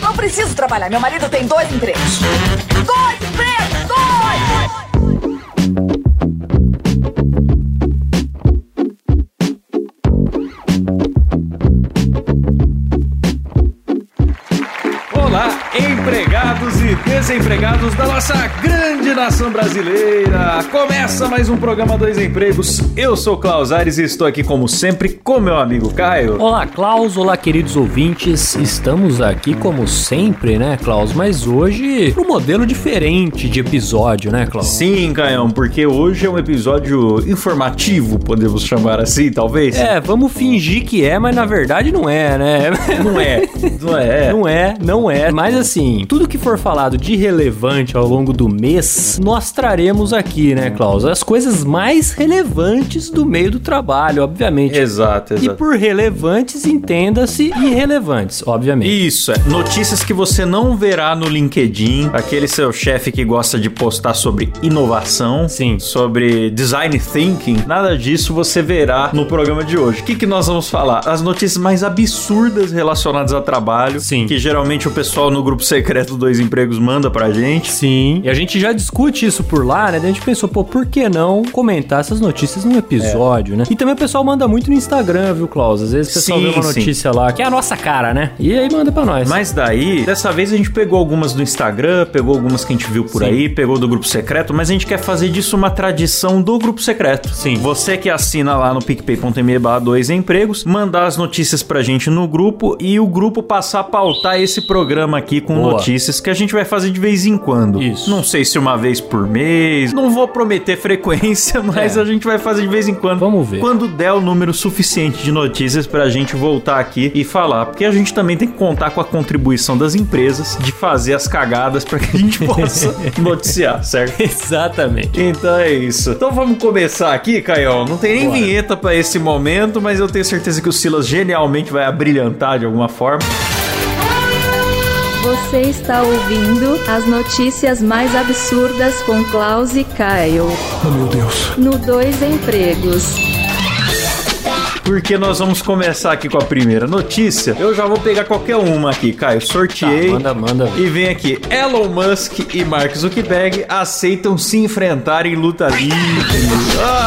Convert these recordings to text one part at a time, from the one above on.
Não preciso trabalhar. Meu marido tem dois empregos. Dois empregos! Dois! Olá, empregados e desempregados da nossa grande nação brasileira! Começa mais um programa Dois Empregos. Eu sou Klaus Aires e estou aqui, como sempre, com meu amigo Caio. Olá, Klaus. Olá, queridos ouvintes. Estamos aqui como sempre, né, Klaus? Mas hoje um modelo diferente de episódio, né, Klaus? Sim, Caião, porque hoje é um episódio informativo, podemos chamar assim, talvez? É, vamos fingir que é, mas na verdade não é, né? Não é, não é. Não é, não é. Mas assim, tudo que for falado de relevante ao longo do mês, nós traremos aqui, né, Klaus? As coisas mais relevantes do meio do trabalho, obviamente. Exato, E exato. por relevantes, entenda-se irrelevantes, obviamente. Isso, é. Notícias que você não verá no LinkedIn. Aquele seu chefe que gosta de postar sobre inovação. Sim. Sobre design thinking. Nada disso você verá no programa de hoje. O que, que nós vamos falar? As notícias mais absurdas relacionadas a trabalho. Sim. Que geralmente o pessoal no grupo secreto Dois Empregos manda pra gente. Sim. E a gente já discute isso por lá, né? Daí a gente pensou, pô, por que não comentar essas notícias num episódio, né? E também o pessoal manda muito no Instagram, viu, Klaus? Às vezes o pessoal Sim, vê uma sim. notícia lá que é a nossa cara, né? E aí manda pra nós. Mas daí, dessa vez a gente pegou algumas do Instagram, pegou algumas que a gente viu por Sim. aí, pegou do grupo secreto, mas a gente quer fazer disso uma tradição do grupo secreto. Sim. Você que assina lá no picpay.me barra dois empregos, mandar as notícias pra gente no grupo e o grupo passar a pautar esse programa aqui com Boa. notícias que a gente vai fazer de vez em quando. Isso. Não sei se uma vez por mês, não vou prometer frequência, mas É. a gente vai fazer de vez em quando. Vamos ver. Quando der o número suficiente de notícias pra gente voltar aqui e falar. Porque a gente também tem que contar com a contribuição das empresas de fazer as cagadas pra que a gente possa noticiar, certo? Exatamente. Então é isso. Então vamos começar aqui, Caio. Não tem nem Bora. vinheta pra esse momento, mas eu tenho certeza que o Silas genialmente vai abrilhantar de alguma forma. Você está ouvindo as notícias mais absurdas com Klaus e Kyle. Oh, meu Deus. No Dois Empregos. Porque nós vamos começar aqui com a primeira notícia. Eu já vou pegar qualquer uma aqui, Caio. Sorteei. Tá, manda, manda. E vem aqui, Elon Musk e Mark Zuckerberg aceitam se enfrentar em luta livre.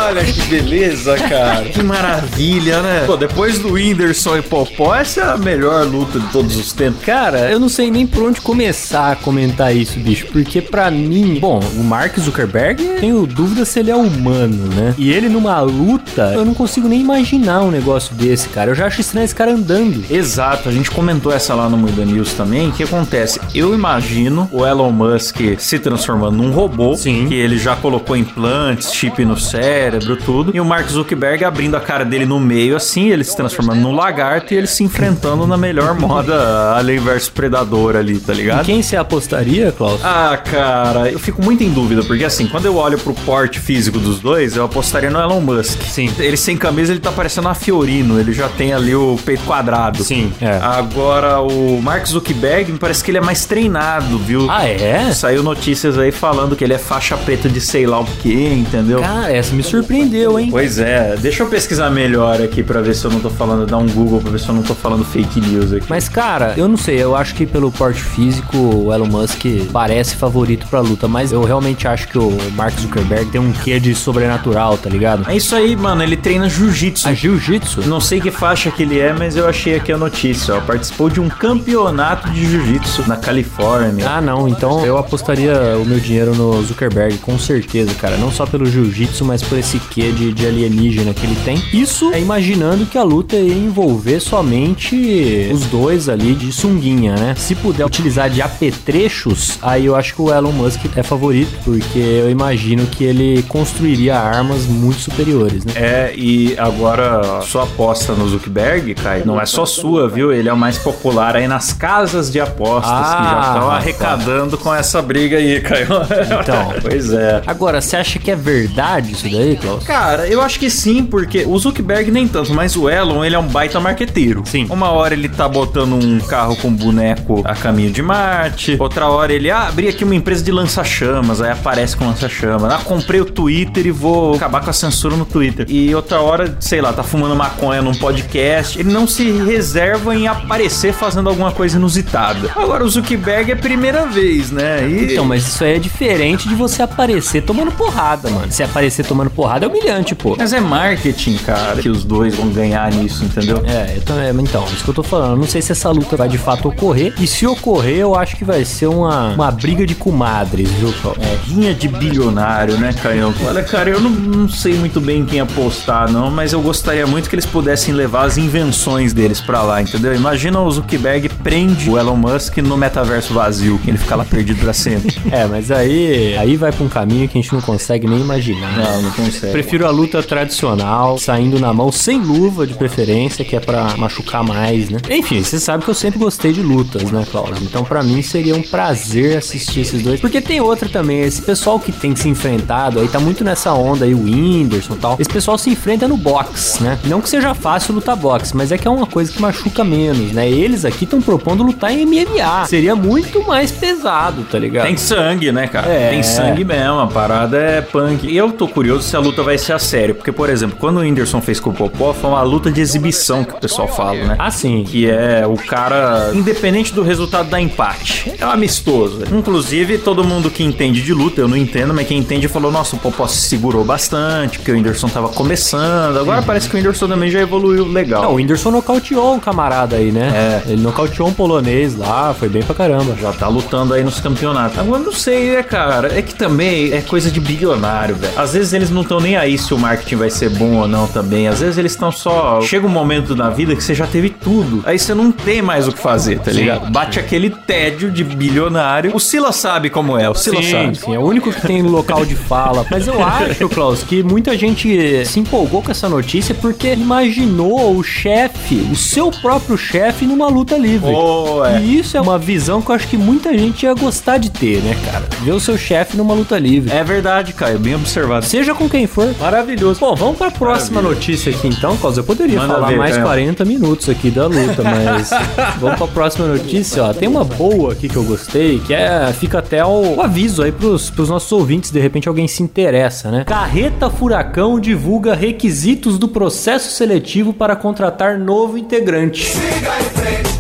Olha que beleza, cara. Que maravilha, né? Pô, depois do Whindersson e Popó, essa é a melhor luta de todos os tempos. Cara, eu não sei nem por onde começar a comentar isso, bicho. Porque pra mim, bom, o Mark Zuckerberg, tenho dúvida se ele é humano, né? E ele numa luta, eu não consigo nem imaginar um negócio desse, cara. Eu já acho estranho esse cara andando. Exato, a gente comentou essa lá no Muda News também. O que acontece? Eu imagino o Elon Musk se transformando num robô, Sim. que ele já colocou implantes, chip no cérebro, tudo. E o Mark Zuckerberg abrindo a cara dele no meio, assim, ele se transformando num lagarto e ele se enfrentando na melhor moda Alien vs Predador ali, tá E ligado? quem você apostaria, Klaus? Ah, cara, eu fico muito em dúvida, porque assim, quando eu olho pro porte físico dos dois, eu apostaria no Elon Musk. Sim. Ele sem camisa, ele tá parecendo uma Fiorino, ele já tem ali o peito quadrado. Sim, é. Agora, o Mark Zuckerberg, me parece que ele é mais treinado, viu? Ah, é? Saiu notícias aí falando que ele é faixa preta de sei lá o que, entendeu? Cara, essa me surpreendeu, hein? Pois é, deixa eu pesquisar melhor aqui pra ver se eu não tô falando, dar um Google pra ver se eu não tô falando fake news aqui. Mas, cara, eu não sei, eu acho que pelo porte físico, o Elon Musk parece favorito pra luta, mas eu realmente acho que o Mark Zuckerberg tem um quê de sobrenatural, tá ligado? É isso aí, mano, ele treina jiu-jitsu. A jiu-jitsu? Não sei que faixa que ele é, mas eu achei aqui a notícia, ó. Participou de um campeonato de jiu-jitsu na Califórnia. Ah, não, então eu apostaria o meu dinheiro no Zuckerberg, com certeza, cara. Não só pelo jiu-jitsu, mas por esse quê de, de alienígena que ele tem. Isso é imaginando que a luta ia envolver somente os dois ali de sunguinha, né? Se puder utilizar de apetrechos, aí eu acho que o Elon Musk é favorito, porque eu imagino que ele construiria armas muito superiores, né? É, e agora sua, sua aposta no Zuckerberg, Caio, não é só sua, viu? Ele é o mais popular aí nas casas de apostas ah, que já estão ah, arrecadando com essa briga aí, Caio. Então, pois é. Agora, você acha que é verdade isso daí, Klaus? Cara, eu acho que sim, porque o Zuckerberg nem tanto, mas o Elon, ele é um baita marqueteiro. Sim. Uma hora ele tá botando um carro com boneco a caminho de Marte, outra hora ele, ah, abri aqui uma empresa de lança-chamas, aí aparece com lança-chamas. Ah, comprei o Twitter e vou acabar com a censura no Twitter. E outra hora, sei lá, tá fumando maconha num podcast. Ele não se reserva em aparecer fazendo alguma coisa inusitada. Agora, o Zuckerberg é a primeira vez, né? E... Então, mas isso aí é diferente de você aparecer tomando porrada, mano. Se aparecer tomando porrada é humilhante, pô. Mas é marketing, cara, que os dois vão ganhar nisso, entendeu? É, eu também, então, isso que eu tô falando. Eu não sei se essa luta vai de fato ocorrer. E se ocorrer, eu acho que vai ser uma, uma briga de comadres, viu, Paulo? É, rinha de bilionário, né, Caio? Olha, cara, eu não, não sei muito bem quem apostar, não, mas eu gostaria muito que eles pudessem levar as invenções deles pra lá, entendeu? Imagina o Zuckerberg prende o Elon Musk no metaverso vazio, que ele fica lá perdido pra sempre. É, mas aí, aí vai pra um caminho que a gente não consegue nem imaginar. Não, não consegue. Prefiro a luta tradicional, saindo na mão, sem luva de preferência, que é pra machucar mais, né? Enfim, você sabe que eu sempre gostei de lutas, né, Cláudio? Então, para mim, seria um prazer assistir esses dois. Porque tem outra também, esse pessoal que tem se enfrentado aí, tá muito nessa onda aí, o Whindersson e tal. Esse pessoal se enfrenta no box, né? Não que seja fácil lutar boxe, mas é que é uma coisa que machuca menos, né? Eles aqui estão propondo lutar em MMA. Seria muito mais pesado, tá ligado? Tem sangue, né, cara? É. Tem sangue mesmo, a parada é punk. E eu tô curioso se a luta vai ser a sério, porque, por exemplo, quando o Whindersson fez com o Popó, foi uma luta de exibição que o pessoal fala, né? Ah, sim. Que é o cara, independente do resultado da empate, é um amistoso. Inclusive, todo mundo que entende de luta, eu não entendo, mas quem entende falou: nossa, o Popó se segurou bastante, porque o Whindersson tava começando. Agora uhum. parece que o Whindersson também já evoluiu legal. Não, o Whindersson nocauteou um camarada aí, né? É. Ele nocauteou um polonês lá, foi bem pra caramba. Já tá lutando aí nos campeonatos. Agora não sei, né, cara? É que também é coisa de bilionário, velho. Às vezes eles não estão nem aí se o marketing vai ser bom ou não também. Às vezes eles estão só. Chega um momento na vida que você já teve tudo. Aí você não tem mais o que fazer, tá ligado? Bate aquele tédio de bilionário. O Sila sabe como é, o Sila sim, sabe. Sim, é o único que tem local de fala. Mas eu acho, Klaus, que muita gente se empolgou com essa notícia porque imaginou o chefe, o seu próprio chefe, numa luta livre. Oh, é. E isso é uma visão que eu acho que muita gente ia gostar de ter, né, cara? Ver o seu chefe numa luta livre. É verdade, Caio, bem observado. Seja com quem for. Maravilhoso. Bom, vamos pra próxima notícia aqui então, Klaus. Eu poderia Manda falar ver, mais Caio. 40 minutos aqui da luta, mas vamos pra próxima notícia, ó. Tem uma boa aqui que eu gostei, que é. Fica até o, o aviso aí pros, pros nossos ouvintes, de repente alguém se interessa, né? Carreta Furacão divulga requisitos do processo seletivo para contratar novo integrante. Siga em frente.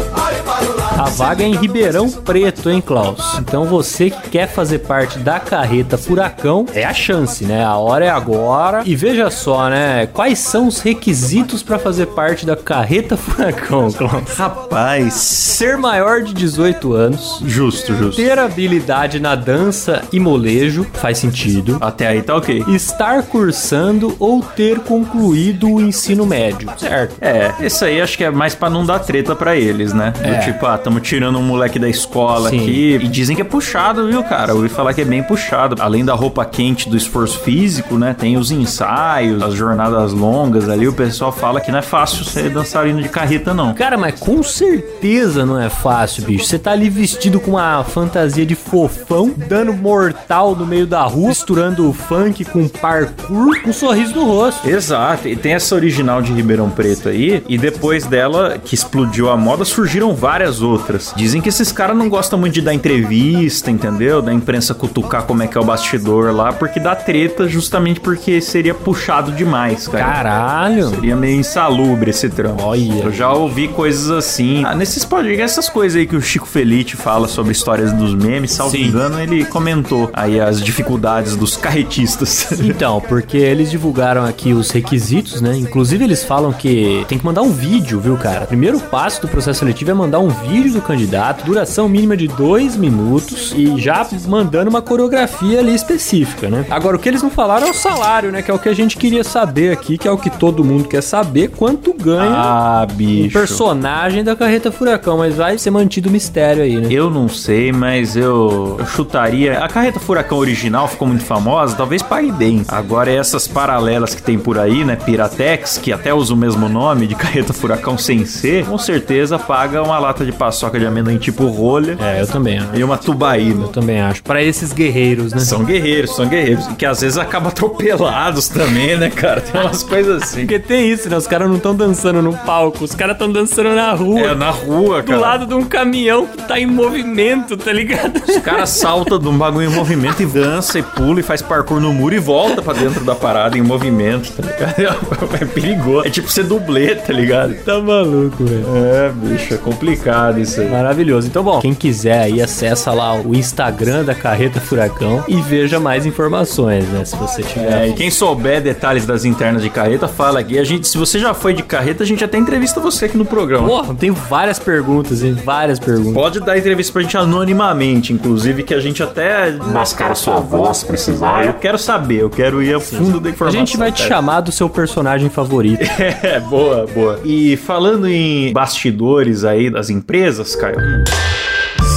A vaga é em Ribeirão Preto, hein, Klaus? Então você que quer fazer parte da carreta Furacão, é a chance, né? A hora é agora. E veja só, né? Quais são os requisitos para fazer parte da carreta Furacão, Klaus? Rapaz, ser maior de 18 anos. Justo, justo. Ter habilidade na dança e molejo, faz sentido. Até aí tá ok. Estar cursando ou ter concluído o ensino médio, certo? É, isso aí acho que é mais para não dar treta para eles, né? Do é. tipo, ah, estamos tirando um moleque da escola Sim. aqui. E dizem que é puxado, viu, cara? Eu ouvi falar que é bem puxado. Além da roupa quente do esforço físico, né? Tem os ensaios, as jornadas longas ali. O pessoal fala que não é fácil ser dançarino de carreta, não. Cara, mas com certeza não é fácil, bicho. Você tá ali vestido com uma fantasia de fofão, dando mortal no meio da rua, misturando funk com parkour, com um sorriso no rosto. Exato. E tem essa original de Ribeirão Preto aí. E depois dela, que explodiu a moda, surgiram várias outras outras. Dizem que esses caras não gostam muito de dar entrevista, entendeu? Da imprensa cutucar como é que é o bastidor lá, porque dá treta justamente porque seria puxado demais, cara. Caralho! Seria meio insalubre esse trampo. Olha. Eu já ouvi coisas assim. Ah, nesses podcasts, essas coisas aí que o Chico Felite fala sobre histórias dos memes, salvo Sim. engano, ele comentou aí as dificuldades dos carretistas. Então, porque eles divulgaram aqui os requisitos, né? Inclusive eles falam que tem que mandar um vídeo, viu, cara? O primeiro passo do processo seletivo é mandar um vídeo do candidato, duração mínima de dois minutos e já mandando uma coreografia ali específica, né? Agora, o que eles não falaram é o salário, né? Que é o que a gente queria saber aqui, que é o que todo mundo quer saber, quanto ganha Ah, um bicho. personagem da Carreta Furacão, mas vai ser mantido o mistério aí, né? Eu não sei, mas eu, eu chutaria. A carreta Furacão original ficou muito famosa, talvez pague bem. Agora, essas paralelas que tem por aí, né? Piratex, que até usa o mesmo nome de carreta Furacão sem ser, com certeza paga uma lata de paçoca de amendoim tipo rolha É, eu também acho. e uma tubaína. Eu também acho. Pra esses guerreiros, né? São guerreiros, são guerreiros. E que às vezes acabam atropelados também, né, cara? Tem umas coisas assim. Porque tem isso, né? Os caras não estão dançando no palco, os caras estão dançando na rua. É, na rua, do cara. lado de um caminhão que tá em movimento, tá ligado? O cara salta de um bagulho em movimento e dança e pula e faz parkour no muro e volta pra dentro da parada em movimento, tá ligado? É perigoso. É tipo ser dublê, tá ligado? Tá maluco, velho. É, bicho, é complicado isso Maravilhoso. Então, bom, quem quiser aí, acessa lá o Instagram da Carreta Furacão e veja mais informações, né? Se você tiver. É, e quem souber detalhes das internas de carreta, fala aqui. A gente, se você já foi de carreta, a gente até entrevista você aqui no programa. Porra, tem várias perguntas, hein? Várias perguntas. Pode dar entrevista pra gente anonimamente, inclusive, que a gente até mascara sua voz se precisar. Eu quero saber, eu quero ir a fundo da A informação. gente vai te cara. chamar do seu personagem favorito. É, boa, boa. E falando em bastidores aí das empresas, Caio.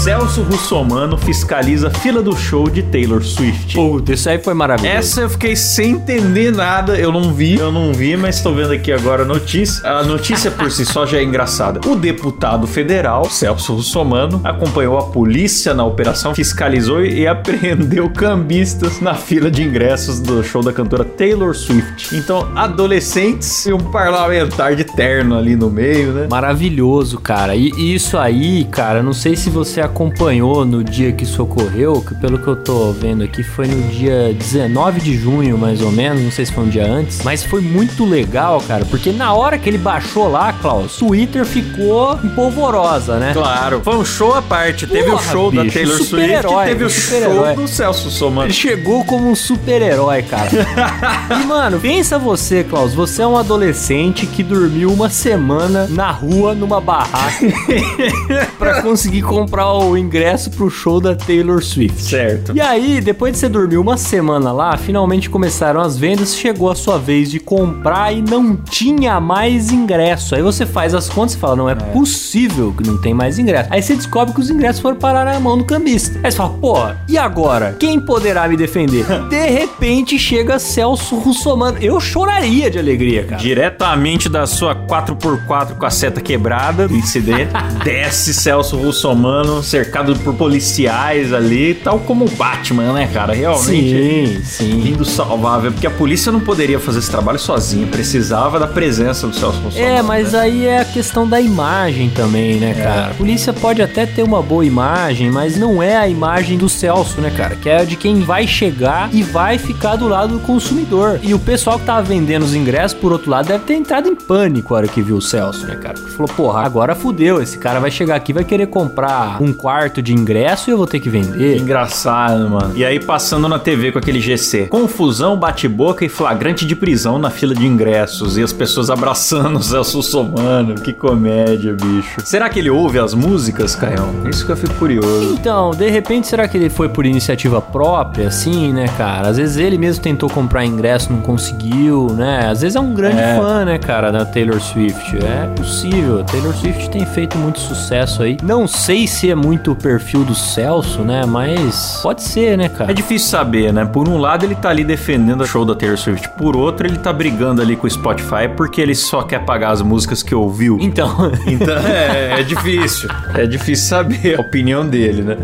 Celso Russomano fiscaliza fila do show de Taylor Swift. Puta, isso aí foi maravilhoso. Essa eu fiquei sem entender nada, eu não vi, eu não vi, mas estou vendo aqui agora a notícia. A notícia por si só já é engraçada. O deputado federal, Celso Russomano, acompanhou a polícia na operação, fiscalizou e apreendeu cambistas na fila de ingressos do show da cantora Taylor Swift. Então, adolescentes e um parlamentar de terno ali no meio, né? Maravilhoso, cara. E e isso aí, cara, não sei se você acompanhou no dia que isso ocorreu, que pelo que eu tô vendo aqui foi no dia 19 de junho, mais ou menos, não sei se foi um dia antes, mas foi muito legal, cara, porque na hora que ele baixou lá, Klaus, Twitter ficou empolvorosa, né? Claro, foi um show à parte. Teve o Porra, show da bicho, Taylor Swift e teve o show do Celso Russomano. Ele chegou como um super-herói, cara. e, mano, pensa você, Klaus. Você é um adolescente que dormiu uma semana na rua, numa barraca, pra conseguir comprar o ingresso pro show da Taylor Swift. Certo. E aí, depois de você dormir uma semana lá, finalmente começaram as vendas, chegou a sua vez de comprar e não tinha mais ingresso. Aí você faz as contas e fala: não é, possível que não tem mais ingresso. Aí você descobre que os ingressos foram parar na mão do cambista. Aí você fala: pô, e agora? Quem poderá me defender? de repente chega Celso Russomano. Eu choraria de alegria, cara. Diretamente da sua 4x4 com a seta quebrada do incidente, desce Celso Russomano, cercado por policiais ali, tal como o Batman, né, cara? Realmente. Sim, sim. Vindo salvável, porque a polícia não poderia fazer esse trabalho sozinha, precisava da presença do Celso Russomano. É, mas né? aí é a questão da imagem também, né, cara? A polícia pode até ter uma boa imagem, mas não é a imagem do Celso, né, cara? Que é a de quem vai chegar e vai ficar do lado do consumidor. E o pessoal que tava vendendo os ingressos, por outro lado, deve ter entrado em pânico na hora que viu o Celso, né, cara? Porque falou, porra, agora fudeu, esse cara vai chegar aqui e vai querer comprar um quarto de ingresso e eu vou ter que vender. Engraçado, mano. E aí passando na TV com aquele GC. Confusão, bate-boca e flagrante de prisão na fila de ingressos. E as pessoas abraçando o Celso Russomano. Que comédia, bicho. Será que ele ouve as músicas, Caião? Isso que eu fico curioso. Então, de repente, será que ele foi por iniciativa própria, assim, né, cara? Às vezes ele mesmo tentou comprar ingresso, não conseguiu, né? Às vezes é um grande É. fã, né, cara, da Taylor Swift. É possível. A Taylor Swift tem feito muito sucesso aí. Não sei se é muito o perfil do Celso, né? Mas pode ser, né, cara? É difícil saber, né? Por um lado, ele tá ali defendendo o show da Taylor Swift. Por outro, ele tá brigando ali com o Spotify porque ele só quer pagar as músicas que ouviu. Então, Então, é, é difícil. É difícil saber a opinião dele, né?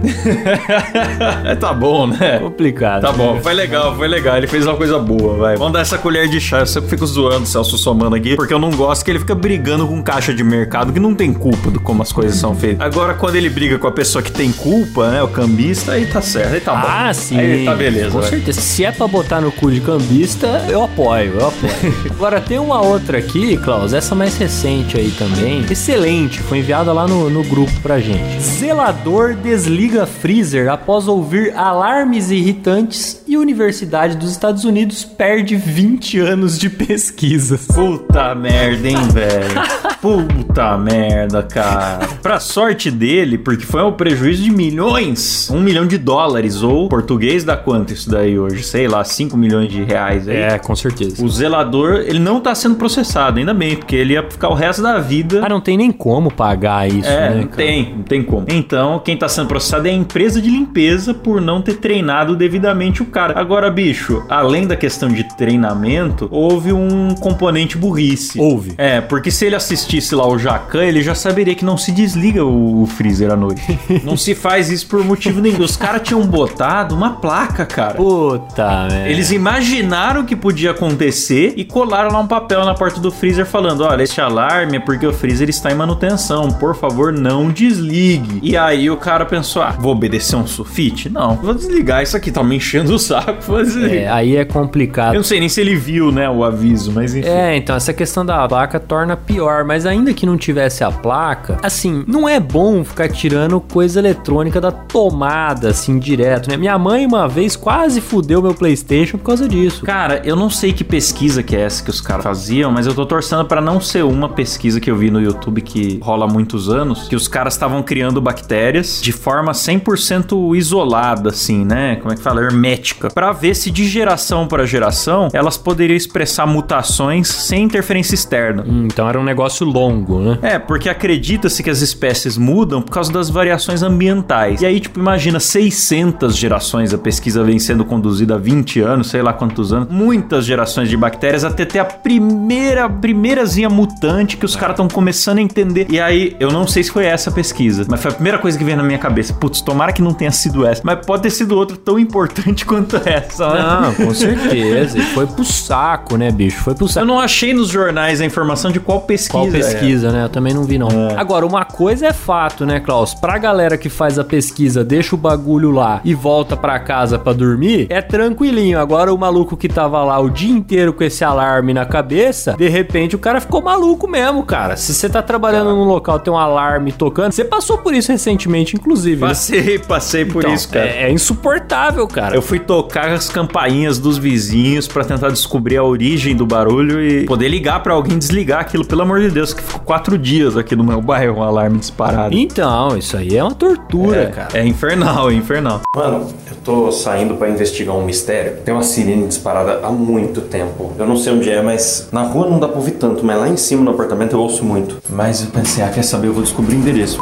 É, tá bom, né? complicado. Tá bom, foi legal, foi legal. Ele fez uma coisa boa, vai. Vamos dar essa colher de chá. Eu sempre fico zoando o Celso somando aqui, porque eu não gosto que ele fica brigando com caixa de mercado que não tem culpa do como as coisas são feitas. Agora, quando ele briga com a pessoa que tem culpa, né? O cambista, aí tá certo. Aí tá bom. Ah, sim. Aí tá beleza. Com vai. certeza. Se é pra botar no cu de cambista, eu apoio, eu apoio. Agora tem uma outra aqui, Klaus, essa mais recente aí também. Excelente, foi enviada lá no, no grupo pra gente. Zelador desliga freezer após ouvir alarmes irritantes e Universidade dos Estados Unidos perde 20 anos de pesquisas. Puta merda, hein, velho? Puta merda, cara. Pra sorte dele, porque foi um prejuízo de milhões. Um milhão de dólares. Ou português dá quanto isso daí hoje? Sei lá, 5 milhões de reais aí. É, com certeza. O zelador, ele não tá sendo processado, ainda bem, porque ele ia ficar o resto da vida. Ah, não tem nem como pagar isso, É, né, não cara? tem, não tem como. Então, quem tá sendo processado é a empresa de limpeza por não ter treinado devidamente o cara. Agora, bicho, além da questão de treinamento, houve um componente burrice. Houve. É, porque se ele assistisse lá o Jacan, ele já saberia que não se desliga o, o freezer à noite. Não se faz isso por motivo nenhum. Os caras tinham botado uma placa, cara. Puta, merda. Eles imaginaram que podia acontecer e colaram lá um papel na porta do freezer falando: olha, este alarme é porque o freezer está em manutenção, por favor, não desligue. E aí o cara pensou: ah, vou obedecer um sulfite? Não, vou desligar isso aqui, tá me enchendo o saco, vou desligar. É, aí é Eu complicado. não sei nem se ele viu, né, o aviso, mas enfim. É, então essa questão da placa torna pior, mas ainda que não tivesse a placa, assim, não é bom ficar tirando coisa eletrônica da tomada, assim, direto, né? Minha mãe uma vez quase fudeu meu PlayStation por causa disso. Cara, eu não sei que pesquisa que é essa que os caras faziam, mas eu tô torcendo pra não ser uma pesquisa que eu vi no YouTube que rola há muitos anos, que os caras estavam criando bactérias de forma 100% isolada, assim, né? Como é que fala? Hermética. Pra ver se de geração para geração elas poderiam expressar mutações sem interferência externa. Hum, então era um negócio longo, né? É, porque acredita-se que as espécies mudam por causa das variações ambientais. E aí, tipo, imagina 600 gerações, a pesquisa vem sendo conduzida há 20 anos, sei lá quantos anos. Muitas gerações de bactérias até ter a primeira, primeirazinha mutante que os caras estão começando a entender. E aí, eu não sei se foi essa a pesquisa, mas foi a primeira coisa que veio na minha cabeça. Putz, tomara que não tenha sido essa, mas pode ter sido outra tão importante quanto essa, né? Não, com certeza. E foi pro saco, né, bicho? Foi pro Eu saco. não achei nos jornais a informação de qual pesquisa. Qual é. pesquisa, né? Eu também não vi, não. Agora, uma coisa é fato, né, Klaus? Pra galera que faz a pesquisa, deixa o bagulho lá e volta pra casa pra dormir, é tranquilinho. Agora, o maluco que tava lá o dia inteiro com esse alarme na cabeça, de repente o cara ficou maluco mesmo, cara. Se você tá trabalhando num local tem um alarme tocando, você passou por isso recentemente, inclusive. né? Passei, passei por Então, isso, cara. É, é insuportável, cara. Eu fui tocar as campainhas dos vizinhos pra tentar descobrir a origem do barulho e poder ligar pra alguém desligar aquilo. Pelo amor de Deus, que ficou quatro dias aqui no meu bairro um alarme disparado. Então, isso aí é uma tortura, é, cara. é infernal, é infernal. Mano, eu tô saindo pra investigar um mistério. Tem uma sirene disparada há muito tempo. Eu não sei onde é, mas na rua não dá pra ouvir tanto, mas lá em cima no apartamento eu ouço muito. Mas eu pensei, ah, quer saber? Eu vou descobrir o endereço.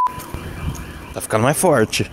Tá ficando mais forte.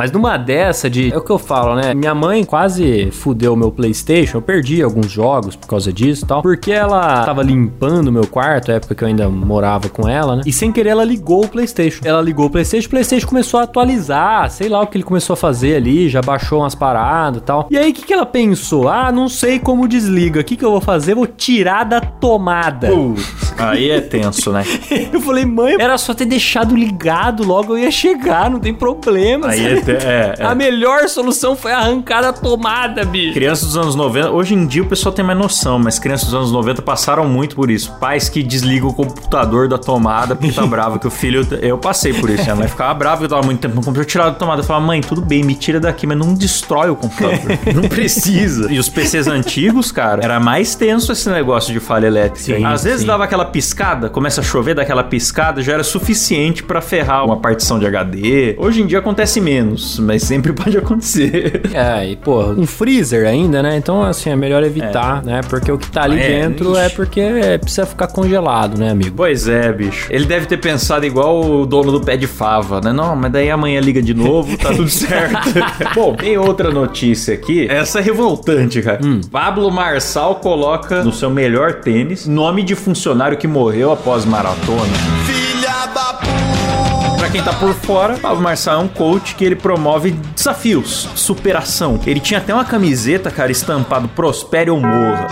Mas numa dessa de. É o que eu falo, né? Minha mãe quase fudeu meu PlayStation. Eu perdi alguns jogos por causa disso e tal. Porque ela tava limpando meu quarto, época que eu ainda morava com ela, né? E sem querer ela ligou o PlayStation. Ela ligou o PlayStation, o PlayStation começou a atualizar. Sei lá o que ele começou a fazer ali, já baixou umas paradas e tal. E aí o que, que ela pensou? Ah, não sei como desliga. O que, que eu vou fazer? Vou tirar da tomada. Putz, aí é tenso, né? Eu falei, mãe, era só ter deixado ligado logo, eu ia chegar, não tem problema. Aí sabe? é, te- é, é. A melhor solução foi arrancar a tomada, bicho. Crianças dos anos 90, hoje em dia o pessoal tem mais noção, mas crianças dos anos 90 passaram muito por isso. Pais que desligam o computador da tomada porque tá bravo que o filho. Eu passei por isso. Minha mãe ficava brava que eu tava muito tempo no computador, eu tirava da tomada. Eu falava, mãe, tudo bem, me tira daqui, mas não destrói o computador. não precisa. E os PCs antigos, cara, era mais tenso esse negócio de falha elétrica. Sim, Às vezes sim. dava aquela piscada, começa a chover, dá aquela piscada, já era suficiente pra ferrar uma partição de HD. Hoje em dia acontece menos, mas sempre pode acontecer. É, e pô, um freezer ainda, né? Então, assim, é melhor evitar, né? Porque o que tá ali É, dentro ixi. é porque é, precisa ficar congelado, né, amigo? Pois é, bicho. Ele deve ter pensado igual o dono do pé de fava, né? Não, mas daí amanhã liga de novo, tá tudo certo. Bom, tem outra notícia aqui. Essa é revoltante, cara. Pablo Marçal coloca no seu melhor tênis nome de funcionário que morreu após maratona. Pra quem tá por fora, Pablo Marçal é um coach que ele promove desafios, superação. Ele tinha até uma camiseta, cara, estampado Prospere ou Morra.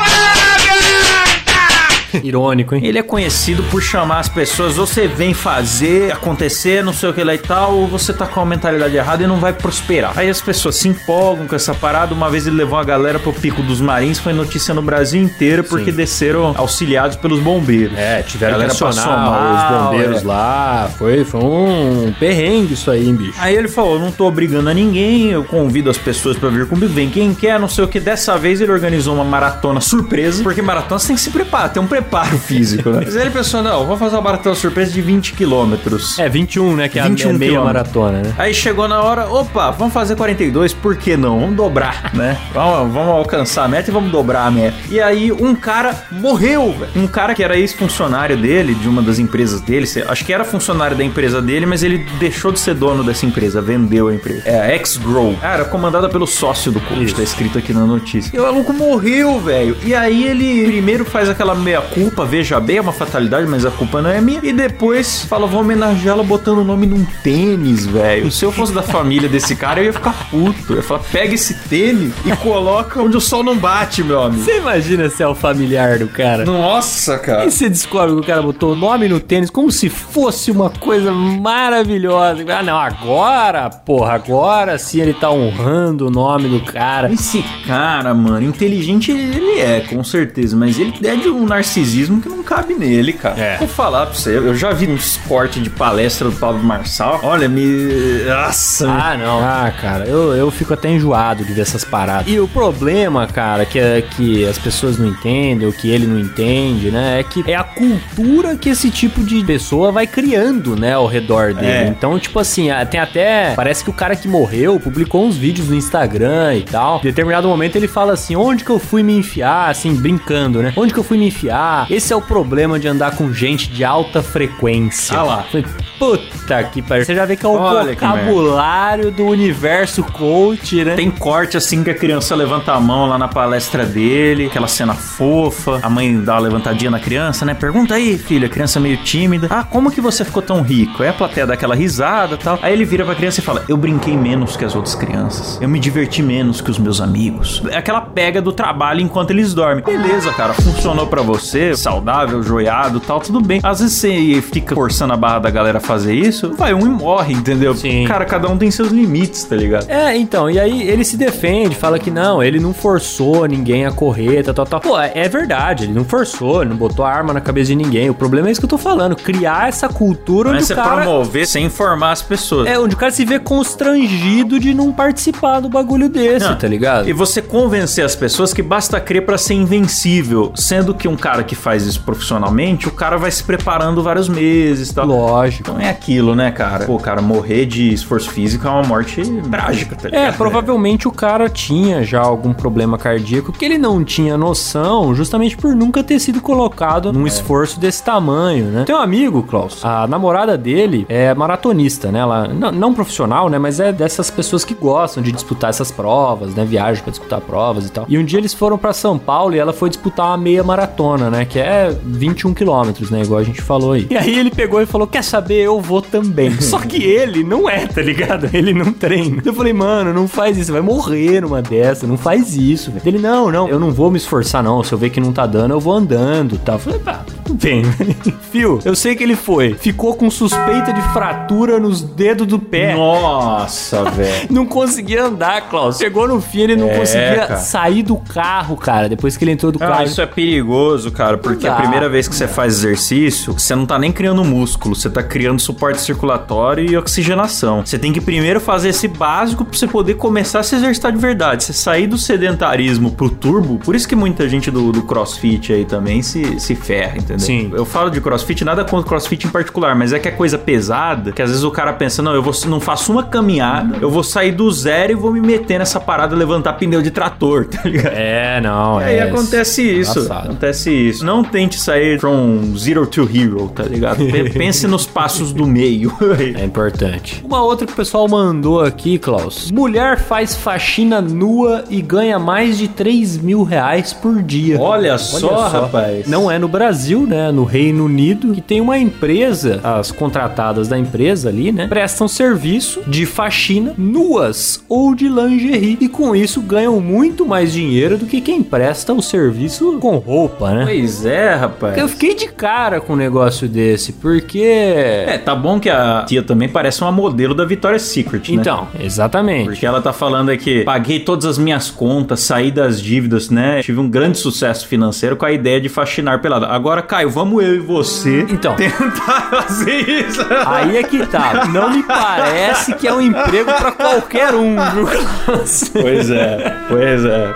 Irônico, hein? Ele é conhecido por chamar as pessoas, você vem fazer, acontecer, não sei o que lá e tal, ou você tá com a mentalidade errada e não vai prosperar. Aí as pessoas se empolgam com essa parada. Uma vez ele levou a galera pro Pico dos Marins, foi notícia no Brasil inteiro porque Sim. desceram auxiliados pelos bombeiros. É, tiveram que acionar passou mal, os bombeiros é. lá. Foi, foi um perrengue isso aí, hein, bicho. Aí ele falou: não tô obrigando a ninguém, eu convido as pessoas pra vir comigo, vem quem quer, não sei o que. Dessa vez ele organizou uma maratona surpresa, porque maratona você tem que se preparar, tem um preparo físico, né? Mas aí ele pensou: não, vou fazer uma maratona surpresa de 20 quilômetros. É, 21, né? Que é a 21 é meia maratona, né? Aí chegou na hora, opa, vamos fazer 42, por que não? Vamos dobrar, né? Vamos, vamos alcançar a meta e vamos dobrar a meta. E aí um cara morreu, velho. Um cara que era ex-funcionário dele, de uma das empresas dele, acho que era funcionário da empresa dele, mas ele deixou de ser dono dessa empresa, vendeu a empresa. É a X-Grow. Era comandada pelo sócio do coach, tá escrito aqui na notícia. E o maluco morreu, velho. E aí ele primeiro faz aquela meia-culpa, veja bem, é uma fatalidade, mas a culpa não é minha. E depois fala, vou homenageá-la botando o nome num tênis, velho. Se eu fosse da família desse cara, eu ia ficar puto. Eu ia falar, pega esse tênis e coloca onde o sol não bate, meu amigo. Você imagina se é o familiar do cara? Nossa, cara. E você descobre que o cara botou o nome no tênis como se fosse uma coisa maravilhosa. Ah, não, agora, porra, agora sim ele tá honrando o nome do cara. Esse cara, mano, inteligente ele é, com certeza, mas ele é de um narcisismo que não cabe nele, cara. É. Vou falar pra você, eu já vi uns cortes de palestra do Pablo Marçal. Olha, me. Nossa, Ah, não. Ah, cara, eu, eu fico até enjoado de ver essas paradas. E o problema, cara, que, é, que as pessoas não entendem, ou que ele não entende, né? É que é a cultura que esse tipo de pessoa vai criando, né, ao redor dele. É. Então, tipo assim, tem até. Parece que o cara que morreu publicou uns vídeos no Instagram e tal. Em determinado momento ele fala assim: onde que eu fui me enfiar? Assim, brincando, né? Onde que eu fui me enfiar? Esse é o problema de andar com gente de alta frequência. Ah lá. Puta que pariu. Você já vê que é o Olha vocabulário do universo coach, né? Tem corte assim que a criança levanta a mão lá na palestra dele, aquela cena fofa. A mãe dá uma levantadinha na criança, né? Pergunta aí, filha, a criança meio tímida. Ah, como que você ficou tão rico? Aí a plateia dá aquela risada e tal. Aí ele vira pra criança e fala: Eu brinquei menos que as outras crianças. Eu me diverti menos que os meus amigos. É aquela pega do trabalho enquanto eles dormem. Beleza, cara, funcionou pra você, saudável, joiado tal, tudo bem. Às vezes você fica forçando a barra da galera a fazer isso, vai um e morre, entendeu? Sim. Cara, cada um tem seus limites, tá ligado? É, então, e aí ele se defende, fala que não, ele não forçou ninguém a correr, tal, tal, tal. Pô, é é verdade, ele não forçou, ele não botou a arma na cabeça de ninguém. O problema é isso que eu tô falando, criar essa cultura é onde você o cara... promover sem informar as pessoas. É, onde o cara se vê constrangido de não participar do bagulho desse, Não. tá ligado? E você convencer as pessoas que basta crer pra ser invencível, sendo que um cara que faz isso profissionalmente, o cara vai se preparando vários meses, e tal. Lógico. Então é aquilo, né, cara? Pô, cara, morrer de esforço físico é uma morte trágica, tá ligado? É, provavelmente o cara tinha já algum problema cardíaco que ele não tinha noção, justamente por nunca ter sido colocado É. num esforço desse tamanho, né? Tem um amigo, Klaus, a namorada dele é maratonista, né? Ela não, não profissional, né? Mas é dessas pessoas que gostam de disputar essas provas, né? Viagem pra disputar provas e tal. E um dia eles foram pra São Paulo e ela foi disputar uma meia maratona, né? Que é 21 quilômetros, né? Igual a gente falou aí. E aí ele pegou e falou: Quer saber? Eu vou também. Só que ele não é, tá ligado? Ele não treina. Eu falei, mano, não faz isso, vai morrer numa dessa, não faz isso, velho. Ele, não, não, eu não vou me esforçar, não. Se eu ver que não tá dando, eu vou andando tal. Eu falei, pá, tudo bem. Fio, eu sei que ele foi. Ficou com suspeita de fratura nos dedos do pé. Nossa, velho. Não conseguia andar, Klaus. Chegou no fim, ele não É, conseguia cara. sair do carro, cara. Depois que ele entrou do Ah, carro. isso é perigoso, cara, porque Não a dá. primeira vez que você faz exercício, você não tá nem criando músculo, você tá criando suporte circulatório e oxigenação. Você tem que primeiro fazer esse básico pra você poder começar a se exercitar de verdade. Você sair do sedentarismo pro turbo, por isso que muita gente do, do crossfit aí também se, se ferra, entendeu? Sim. Eu falo de crossfit, nada contra crossfit em particular, mas é que é coisa pesada, que às vezes o cara pensa, não, eu vou, não faço uma caminhada, eu vou sair do zero e vou me meter nessa parada, levantar pneu de trator, tá ligado? É, não. E aí é acontece isso. Acontece isso. Não tente sair from zero to hero, tá ligado? Pe- Pense nos passos do meio. É importante. Uma outra que o pessoal mandou aqui, Klaus. Mulher faz faxina nua e ganha mais de 3 mil reais por dia. Olha só, rapaz. Não é no Brasil, né, no Reino Unido, que tem uma empresa, as contratadas da empresa ali, né, prestam serviço de faxina nuas ou de lingerie e com isso ganham muito mais dinheiro do que quem presta o serviço com roupa, né? Pois é, rapaz. Eu fiquei de cara com um negócio desse, porque É, tá bom que a tia também parece uma modelo da Victoria's Secret, né? então, exatamente. Porque ela tá falando aqui, paguei todas as minhas contas, saí das dívidas, né? Tive um grande sucesso financeiro com a ideia de faxinar pelada. Agora, Caio, vamos eu e você Então. tentar fazer isso. Aí é que tá. Não me parece que é um emprego pra qualquer um, viu? Pois é, pois é.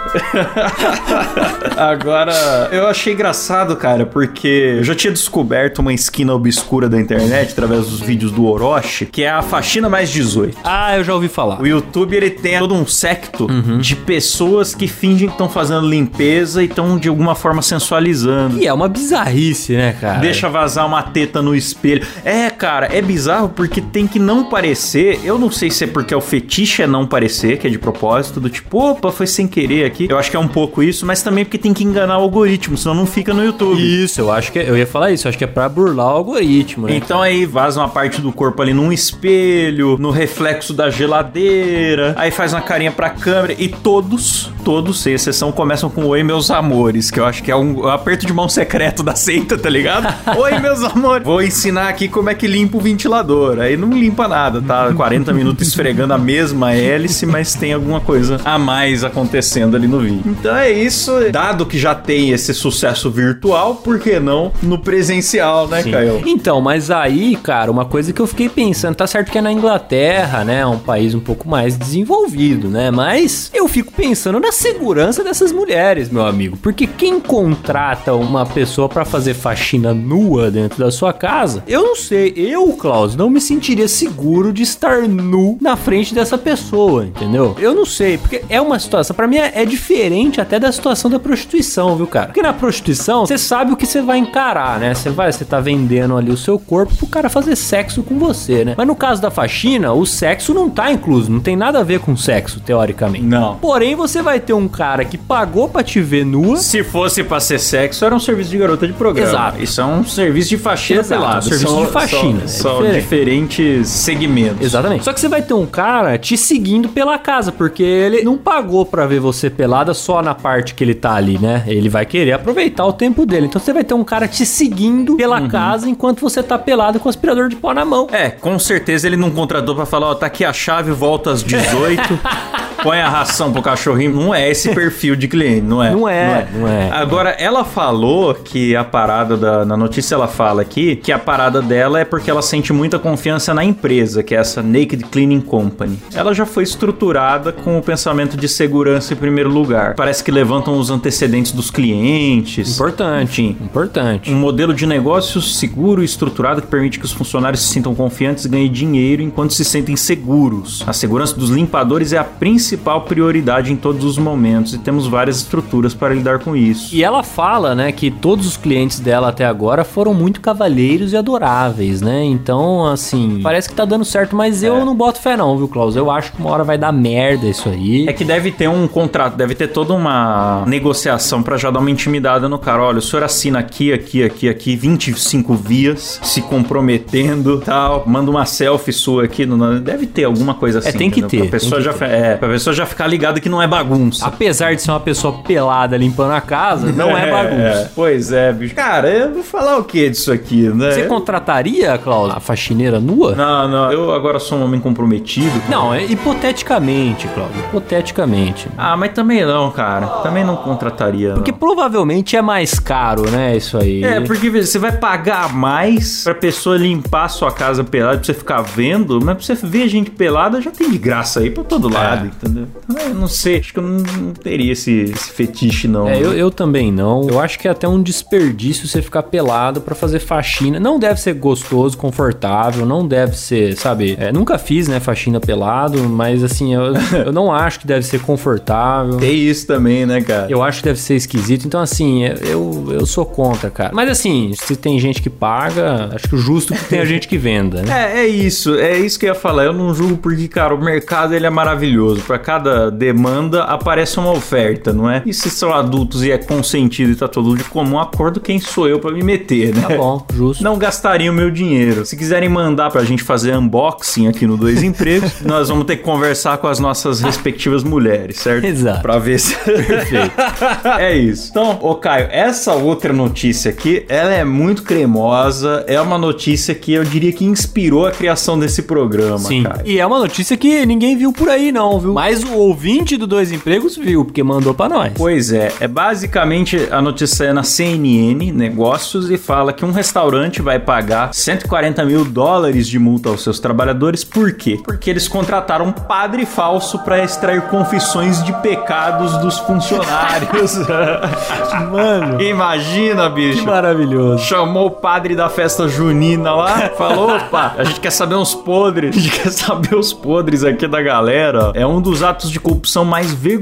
Agora, eu achei engraçado, cara, porque eu já tinha descoberto uma esquina obscura da internet através dos vídeos do Orochi, que é a faxina mais 18. Ah, eu já ouvi falar. O YouTube ele tem todo um secto de pessoas que fingem que estão fazendo limpeza e estão de alguma forma sensualizando. E é uma bizarrice, né, cara? Deixa vazar uma teta no espelho. É, cara, é bizarro porque tem que não parecer. Eu não sei se é porque é o fetiche é não parecer, que é de propósito, do tipo, opa, foi sem querer aqui. Eu acho que é um pouco isso, mas também porque tem que enganar o algoritmo, senão não fica no YouTube. Isso, eu acho que é- eu ia falar isso, eu acho que é pra burlar o algoritmo, né? Então aí vaza uma parte do corpo ali num espelho, no reflexo da geladeira, aí faz uma carinha pra câmera e todos, todos, sem exceção, começam com Oi, meus amores, que eu acho que é um aperto de mão secreto da seita, tá ligado? Oi, meus amores. Vou ensinar aqui como é que limpa o ventilador. Aí não limpa nada, tá? 40 minutos esfregando a mesma hélice, mas tem alguma coisa a mais acontecendo ali no vídeo. Então é isso, dado que já tem esse sucesso virtual, por que não no presencial, né, Caio? Então, mas aí, cara, uma coisa que eu fiquei pensando, tá certo que é na Inglaterra, né? É um país um pouco mais desenvolvido, né? Mas eu fico pensando na segurança dessas mulheres, meu amigo. Porque quem contrata uma pessoa pra fazer faxina nua dentro da sua casa, eu não sei, eu, Klaus, não me sentiria seguro de estar nu na frente dessa pessoa, entendeu? Eu não sei, porque é uma situação, pra mim é, é diferente até da situação da prostituição, viu, cara? Porque na prostituição, você sabe o que você vai encarar, né? Você vai, você tá vendendo ali o seu corpo pro cara fazer sexo com você, né? Mas no caso da faxina, o sexo não tá incluso, não tem nada a ver com sexo, teoricamente. Não. Porém, você vai ter um cara que pagou pra te ver nua. Se fosse pra ser sexo, era um serviço de garota de programa. Exato. Isso é um serviço de faxina Exato, pelada. um serviço São- de faxina, São, é diferente. diferentes segmentos. Exatamente. Só que você vai ter um cara te seguindo pela casa, porque ele não pagou pra ver você pelada só na parte que ele tá ali, né? Ele vai querer aproveitar o tempo dele. Então você vai ter um cara te seguindo pela casa enquanto você tá pelado com o aspirador de pó na mão. É, com certeza ele não contratou pra falar, ó, tá aqui a chave, volta às 18, põe a ração pro cachorrinho. Não é esse perfil de cliente, não é? Não é, não é. Agora, ela falou que a parada da. Na notícia ela fala aqui que a parada dela é porque ela sente muita confiança na empresa, que é essa Naked Cleaning Company. Ela já foi estruturada com o pensamento de segurança em primeiro lugar. Parece que levantam os antecedentes dos clientes. Importante, Enfim, importante. um modelo de negócio seguro e estruturado que permite que os funcionários se sintam confiantes e ganhem dinheiro enquanto se sentem seguros. A segurança dos limpadores é a principal prioridade em todos os momentos e temos várias estruturas para lidar com isso. E ela fala, né, que todos os clientes dela até agora foram muito cavalheiros e adoráveis, né? Então, assim, parece que tá dando certo, mas eu não boto fé não, viu, Klaus? Eu acho que uma hora vai dar merda isso aí. É que deve ter um contrato, deve ter toda uma negociação pra já dar uma intimidada no cara. Olha, o senhor assina aqui, aqui, aqui, aqui, 25 vias, se comprometendo, tal, manda uma selfie sua aqui. Deve ter alguma coisa assim. tem que entendeu? ter, Pra pessoa, já, é, pra pessoa já ficar ligada que não é bagunça. Apesar de ser uma pessoa pelada limpando a casa, não é, bagunça. Pois é, bicho. Cara, eu vou falar o que disso aqui, né? Você contrataria, Klaus, a faxineira nua? Não, não, eu agora sou um homem comprometido. Não, é hipoteticamente, Cláudio. Hipoteticamente. Ah, mas também não, cara. Também não contrataria. Porque não. provavelmente é mais caro, né? Isso aí. É, porque você vai pagar mais pra pessoa limpar a sua casa pelada, pra você ficar vendo, mas pra você ver gente pelada já tem de graça aí pra todo lado, entendeu? Então, Eu não sei, acho que eu não, não teria esse, esse fetiche, não. É, eu, eu também não. Eu acho que é até um desperdício você ficar pelado pra fazer faxina. Não deve ser gostoso, confortável, não deve ser, sabe? é, nunca fiz, né, faxina pelado, mas assim, eu, eu não acho que deve ser confortável. Tem isso também, né, cara? Eu acho que deve ser esquisito. Então, assim, eu, eu sou contra, cara. Mas, assim, se tem gente que paga, acho que o justo que tenha gente que venda, né? É, é isso, é isso que eu ia falar. Eu não julgo porque, cara, o mercado ele é maravilhoso. Pra cada demanda parece uma oferta, não é? E se são adultos e é consentido e tá todo de comum acordo, quem sou eu pra me meter, né? Tá bom, justo. Não gastaria o meu dinheiro. Se quiserem mandar pra gente fazer unboxing aqui no Dois Empregos, nós vamos ter que conversar com as nossas respectivas mulheres, certo? Exato. Pra ver se. Perfeito. é isso. Então, ô Caio, essa outra notícia aqui, ela é muito cremosa. É uma notícia que eu diria que inspirou a criação desse programa, Sim. Caio. E é uma notícia que ninguém viu por aí, não, viu? Mas o ouvinte do Dois Empregos viu, porque mandou pra nós. Pois é, é basicamente a notícia é na CNN Negócios e fala que um restaurante vai pagar 140 mil dólares de multa aos seus trabalhadores. Por quê? Porque eles contrataram um padre falso para extrair confissões de pecados dos funcionários. Mano, Imagina, que bicho. maravilhoso. Chamou o padre da festa junina lá, falou: opa, a gente quer saber uns podres, a gente quer saber os podres aqui da galera. É um dos atos de corrupção mais vergonhosos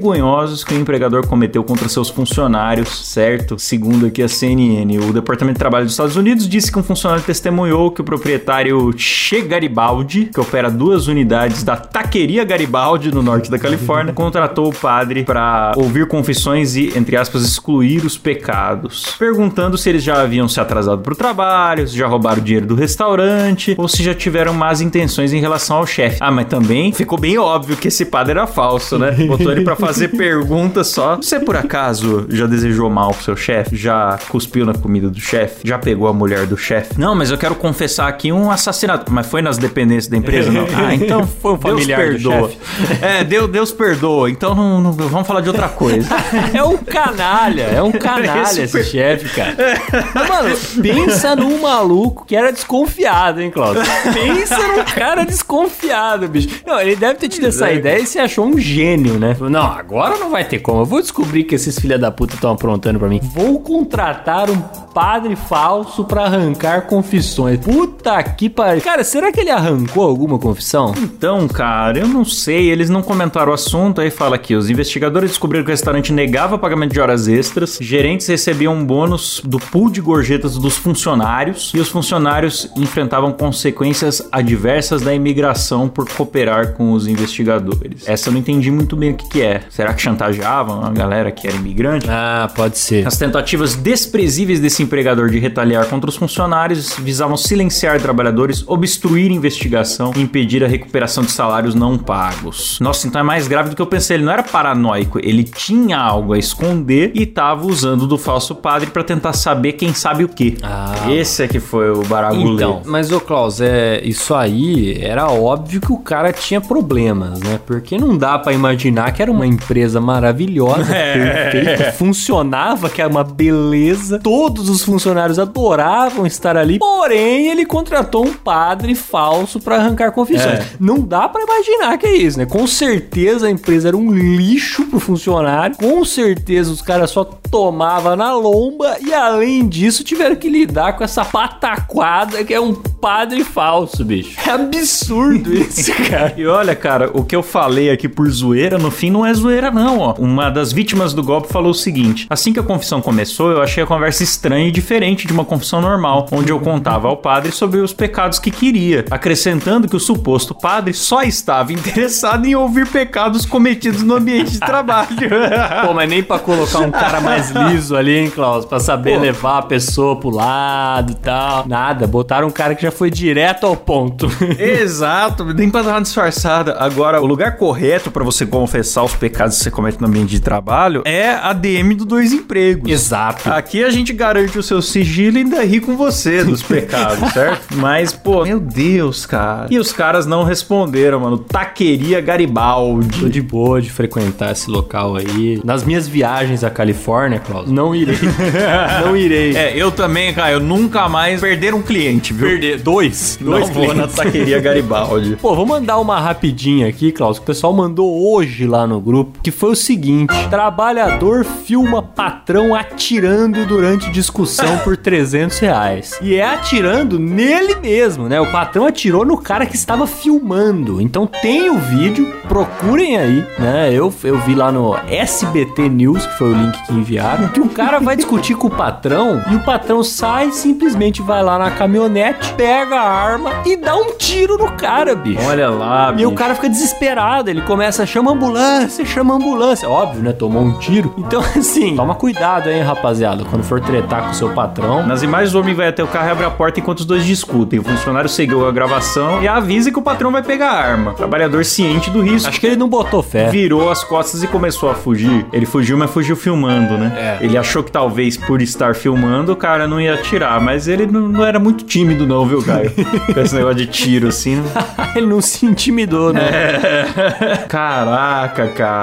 que o empregador cometeu contra seus funcionários, certo? Segundo aqui a CNN. O Departamento de Trabalho dos Estados Unidos disse que um funcionário testemunhou que o proprietário Che Garibaldi, que opera duas unidades da Taqueria Garibaldi no norte da Califórnia, contratou o padre para ouvir confissões e, entre aspas, excluir os pecados, perguntando se eles já haviam se atrasado para o trabalho, se já roubaram dinheiro do restaurante ou se já tiveram más intenções em relação ao chefe. Ah, mas também ficou bem óbvio que esse padre era falso, né? Botou ele para fazer perguntas só. Você por acaso já desejou mal pro seu chefe? Já cuspiu na comida do chefe? Já pegou a mulher do chefe? Não, mas eu quero confessar aqui um assassinato. Mas foi nas dependências da empresa, não? Ah, então Foi um familiar do Deus perdoa. É, Deus, Deus perdoa. Então não, não- vamos falar de outra coisa. É um canalha, é um canalha Esse esse chefe, cara. Mas, mano, pensa num maluco que era desconfiado, hein, Cláudio? Pensa num cara desconfiado, bicho. Não, ele deve ter tido essa É. ideia e se achou um gênio, né? Não, agora não vai ter como. Eu vou descobrir que esses filha da puta estão aprontando pra mim. Vou contratar um padre falso pra arrancar confissões. Puta que pariu. Cara, será que ele arrancou alguma confissão? Então, cara, eu não sei, eles não comentaram o assunto, aí fala aqui, os investigadores descobriram que o restaurante negava pagamento de horas extras, gerentes recebiam um bônus do pool de gorjetas dos funcionários, e os funcionários enfrentavam consequências adversas da imigração por cooperar com os investigadores. Essa eu não entendi muito bem o que que é. Será que chantageavam a galera que era imigrante? Ah, pode ser. As tentativas desprezíveis desse empregador de retaliar contra os funcionários visavam silenciar trabalhadores, obstruir investigação e impedir a recuperação de salários não pagos. Nossa, então é mais grave do que eu pensei. Ele não era paranoico, ele tinha algo a esconder e estava usando do falso padre para tentar saber quem sabe o que. Ah. Esse é que foi o baragulho. Então, mas ô Klaus, é, isso aí era óbvio que o cara tinha problemas, né? Porque não dá pra imaginar que era uma empresa maravilhosa, perfeita, funcionava, que era uma beleza, todos os funcionários adoravam estar ali, porém ele contratou um padre falso pra arrancar confissões. É. Não dá pra imaginar que é isso, né? Com certeza a empresa era um lixo pro funcionário, com certeza os caras só tomavam na lomba e além disso tiveram que lidar com essa pataquada que é um padre falso, bicho. É absurdo isso, cara. E olha, cara, o que eu falei aqui por zoeira, no fim não é zoeira, não, ó. Uma das vítimas do golpe falou o seguinte: assim que a confissão começou, eu achei a conversa estranha e diferente de uma confissão normal, onde eu contava ao padre sobre os pecados que queria, acrescentando que o suposto padre só estava interessado em ouvir pecados cometidos no ambiente de trabalho. Pô, mas nem pra colocar um cara mais liso ali, hein, Klaus? Pra saber Pô. levar a pessoa pro lado e tal. Nada, botaram um cara que já foi direto ao ponto. Exato, nem pra dar uma disfarçada. Agora, o lugar correto pra você confessar os pecados que você comete no ambiente de trabalho é a DM do Dois Empregos. Exato. Aqui a gente garante o seu sigilo e ainda ri com você dos pecados, certo? Mas, pô, meu Deus, cara. E os caras não responderam, mano. Taqueria Tô Garibaldi. de boa de frequentar esse local aí. Nas minhas viagens à Califórnia, Klaus, não irei. não irei. É, eu também, cara, eu nunca mais perder um cliente, viu? Perder dois. Não dois vou na clientes. Taqueria Garibaldi. Pô, vou mandar uma rapidinha aqui, Klaus, que o pessoal mandou hoje lá no grupo, que foi o seguinte: trabalhador filma patrão atirando durante discussão por 300 reais. E é atirando nele mesmo, né? O patrão atirou no cara que estava filmando. Então tem o vídeo, procurem aí, né? Eu, eu vi lá no SBT News, que foi o link que enviaram, que o cara vai discutir com o patrão e o patrão sai, simplesmente vai lá na caminhonete, pega a arma e dá um tiro no cara, bicho. Olha lá, E bicho. o cara fica desesperado, ele começa a chamar ambulância, chama ambulância. Óbvio, né? Tomou um tiro. Então, assim, toma cuidado, hein, rapaziada. Quando for tretar com o seu patrão. Nas imagens, o homem vai até o carro e abre a porta enquanto os dois discutem. O funcionário seguiu a gravação e avisa que o patrão vai pegar a arma. O trabalhador ciente do risco. Acho que ele não botou fé. Virou as costas e começou a fugir. Ele fugiu, mas fugiu filmando, né? É. Ele achou que talvez por estar filmando o cara não ia atirar, mas ele não, não era muito tímido, não, viu, Caio? Com esse negócio de tiro assim. né? ele não se intimidou, né? Caraca, cara.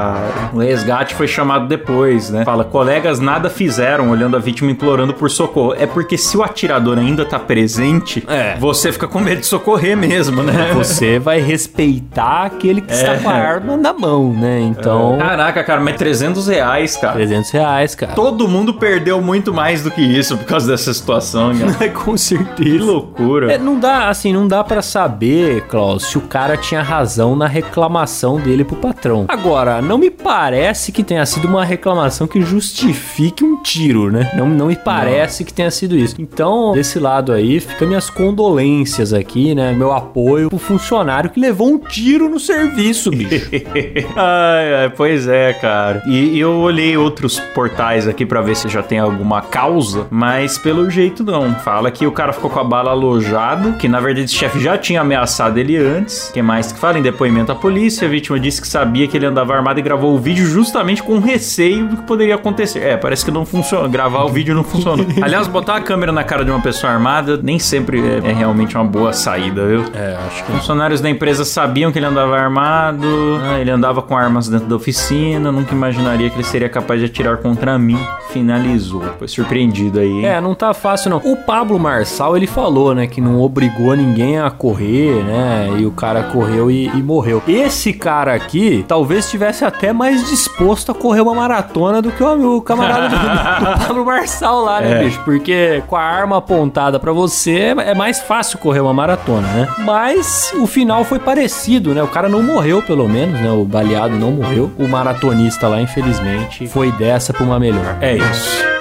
O resgate foi chamado depois, né? Fala, colegas nada fizeram olhando a vítima implorando por socorro. É porque se o atirador ainda tá presente, É. você fica com medo de socorrer mesmo, né? Você vai respeitar aquele que está com a arma na mão, né? Então, Caraca, cara, mas 300 reais, cara. 300 reais, cara. Todo mundo perdeu muito mais do que isso por causa dessa situação, cara. Com Que certeza. loucura. É, não dá, assim, não dá pra saber, Klaus, se o cara tinha razão na reclamação dele pro patrão. Agora, não me parece que tenha sido uma reclamação que justifique um tiro, né? Não, não me parece que tenha sido isso. Então, desse lado aí, fica minhas condolências aqui, né? Meu apoio pro funcionário que levou um tiro no serviço, bicho. ai, ai, pois é, cara. E, e eu olhei outros portais aqui pra ver se já tem alguma causa, mas pelo jeito não. Fala que o cara ficou com a bala alojado, que na verdade esse chefe já tinha ameaçado ele antes. que mais que fala? Em depoimento à polícia, a vítima disse que sabia que ele andava armado e gravou o vídeo justamente com receio do que poderia acontecer. É, parece que não funciona. Gravar o vídeo não funcionou. Aliás, botar a câmera na cara de uma pessoa armada nem sempre é, é realmente uma boa saída, viu? É, acho que Funcionários da empresa sabiam que ele andava armado, né, ele andava com armas dentro da oficina, nunca imaginaria que ele seria capaz de atirar contra mim. Finalizou. Foi surpreendido aí. hein? É, não tá fácil não. O Pablo Marçal, ele falou, né, que não obrigou ninguém a correr, né, e o cara correu e, e morreu. Esse cara aqui, talvez estivesse até mais disposto a correr uma maratona do que o, o camarada do, do Pablo Marçal lá, né, É. bicho? Porque com a arma apontada pra você, é mais fácil correr uma maratona, né? Mas o final foi parecido, né? O cara não morreu, pelo menos, né? O baleado não morreu. O maratonista lá, infelizmente, foi dessa pra uma melhor. É isso.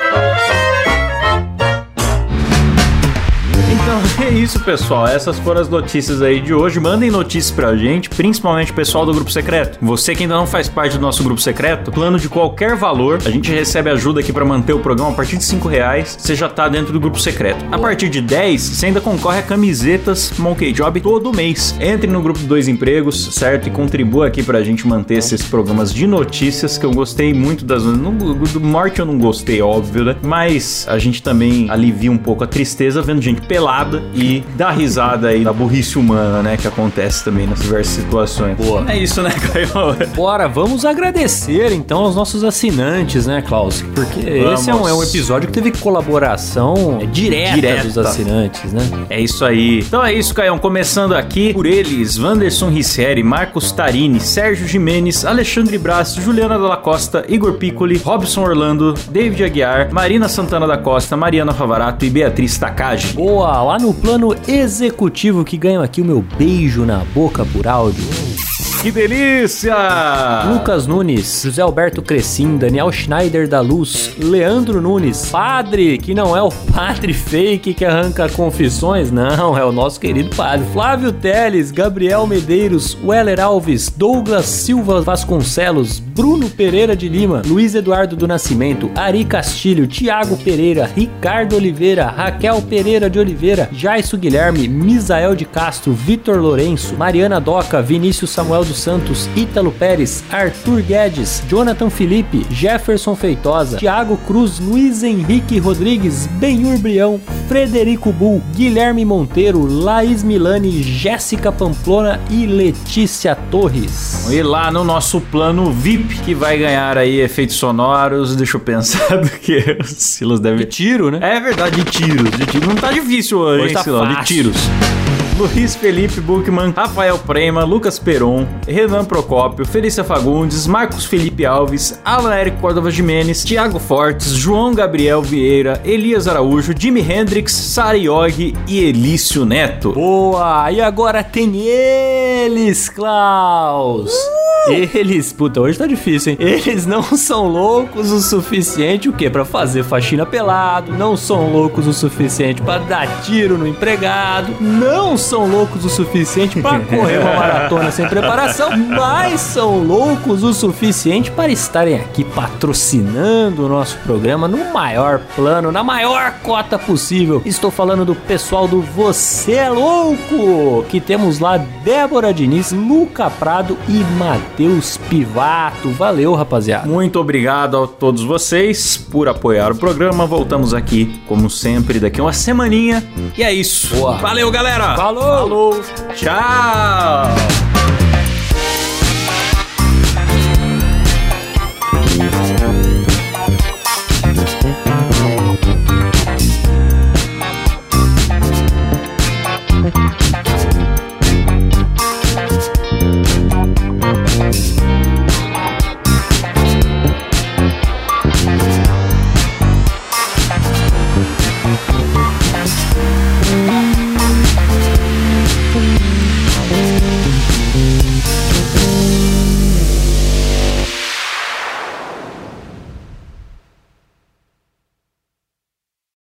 É isso, pessoal. Essas foram as notícias aí de hoje. Mandem notícias pra gente, principalmente o pessoal do grupo secreto. Você que ainda não faz parte do nosso grupo secreto, plano de qualquer valor, a gente recebe ajuda aqui pra manter o programa a partir de 5 reais. Você já tá dentro do grupo secreto. A partir de 10, você ainda concorre a camisetas Monkey Job todo mês. Entre no grupo Dois Empregos, certo? E contribua aqui pra gente manter esses programas de notícias que eu gostei muito das. No, do morte eu não gostei, óbvio, né? Mas a gente também alivia um pouco a tristeza vendo gente pelada e dá risada aí da burrice humana, né? Que acontece também nas diversas situações. Boa. É isso, né, Caio? Bora, vamos agradecer então aos nossos assinantes, né, Klaus? Porque Vamos. esse é um, é um episódio que teve colaboração é, direta, Direta. dos assinantes, né? É isso aí. Então é isso, Caião. Começando aqui por eles: Wanderson Ricieri, Marcos Tarini, Sérgio Jimenez, Alexandre Brás, Juliana Dalla Costa, Igor Piccoli, Robson Orlando, David Aguiar, Marina Santana da Costa, Mariana Favarato e Beatriz Takagi. Boa, lá no plano executivo que ganho aqui o meu beijo na boca por áudio. Que delícia! Lucas Nunes, José Alberto Crescim, Daniel Schneider da Luz, Leandro Nunes, padre, que não é o padre fake que arranca confissões, não, é o nosso querido padre. Flávio Teles, Gabriel Medeiros, Weller Alves, Douglas Silva Vasconcelos, Bruno Pereira de Lima, Luiz Eduardo do Nascimento, Ari Castilho, Tiago Pereira, Ricardo Oliveira, Raquel Pereira de Oliveira, Jaisso Guilherme, Misael de Castro, Vitor Lourenço, Mariana Doca, Vinícius Samuel dos Santos, Ítalo Pérez, Arthur Guedes, Jonathan Felipe, Jefferson Feitosa, Thiago Cruz, Luiz Henrique Rodrigues, Benhur Brião, Frederico Bull, Guilherme Monteiro, Laís Milani, Jéssica Pamplona e Letícia Torres. E lá no nosso plano VIP, que vai ganhar aí efeitos sonoros. Deixa eu pensar do que o Silas deve. Tiro, né? É verdade, de tiros. De tiros. Não tá difícil hoje, Hoje hein, tá Silas? De tiros. Luiz Felipe Buchmann, Rafael Prema, Lucas Peron, Renan Procópio, Felícia Fagundes, Marcos Felipe Alves, Alan Eric Córdova Jimenez, Thiago Fortes, João Gabriel Vieira, Elias Araújo, Jimi Hendrix, Sara Yogi e Elício Neto. Boa! E agora tem eles, Klaus! Eles, puta, hoje tá difícil, hein? Eles não são loucos o suficiente o quê? Pra fazer faxina pelado, não são loucos o suficiente pra dar tiro no empregado, não são loucos o suficiente pra correr uma maratona sem preparação, mas são loucos o suficiente para estarem aqui patrocinando o nosso programa no maior plano, na maior cota possível. Estou falando do pessoal do Você é Louco, que temos lá Débora Diniz, Luca Prado e Matheus Pivato. Valeu, rapaziada. Muito obrigado a todos vocês por apoiar o programa. Voltamos aqui, como sempre, daqui a uma semaninha. E é isso. Boa. Valeu, galera. Falou! Falou. Tchau.